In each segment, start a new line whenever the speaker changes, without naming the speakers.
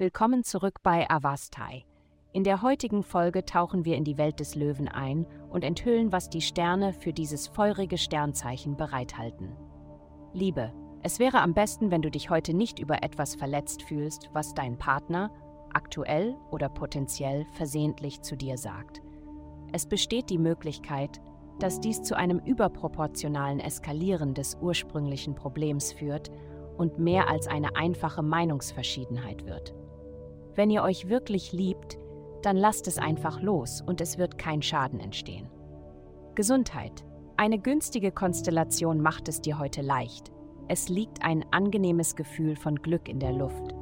Willkommen zurück bei Avastai. In der heutigen Folge tauchen wir in die Welt des Löwen ein und enthüllen, was die Sterne für dieses feurige Sternzeichen bereithalten. Liebe, es wäre am besten, wenn du dich heute nicht über etwas verletzt fühlst, was dein Partner, aktuell oder potenziell, versehentlich zu dir sagt. Es besteht die Möglichkeit, dass dies zu einem überproportionalen Eskalieren des ursprünglichen Problems führt und mehr als eine einfache Meinungsverschiedenheit wird. Wenn ihr euch wirklich liebt, dann lasst es einfach los und es wird kein Schaden entstehen. Gesundheit. Eine günstige Konstellation macht es dir heute leicht. Es liegt ein angenehmes Gefühl von Glück in der Luft.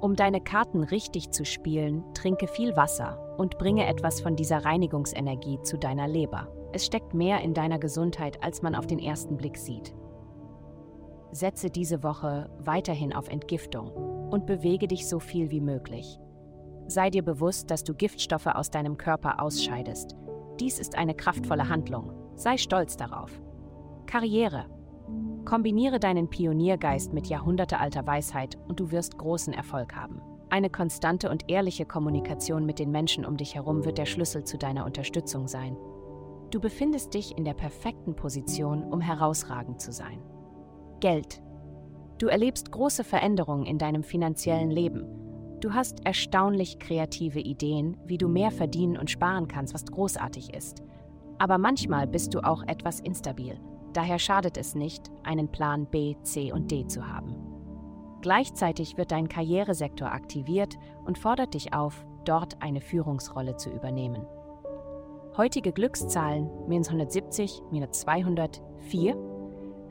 Um deine Karten richtig zu spielen, trinke viel Wasser und bringe etwas von dieser Reinigungsenergie zu deiner Leber. Es steckt mehr in deiner Gesundheit, als man auf den ersten Blick sieht. Setze diese Woche weiterhin auf Entgiftung und bewege dich so viel wie möglich. Sei dir bewusst, dass du Giftstoffe aus deinem Körper ausscheidest. Dies ist eine kraftvolle Handlung. Sei stolz darauf. Karriere. Kombiniere deinen Pioniergeist mit jahrhundertealter Weisheit und du wirst großen Erfolg haben. Eine konstante und ehrliche Kommunikation mit den Menschen um dich herum wird der Schlüssel zu deiner Unterstützung sein. Du befindest dich in der perfekten Position, um herausragend zu sein. Geld. Du erlebst große Veränderungen in deinem finanziellen Leben. Du hast erstaunlich kreative Ideen, wie du mehr verdienen und sparen kannst, was großartig ist. Aber manchmal bist du auch etwas instabil. Daher schadet es nicht, einen Plan B, C und D zu haben. Gleichzeitig wird dein Karrieresektor aktiviert und fordert dich auf, dort eine Führungsrolle zu übernehmen. Heutige Glückszahlen minus 170, minus 204.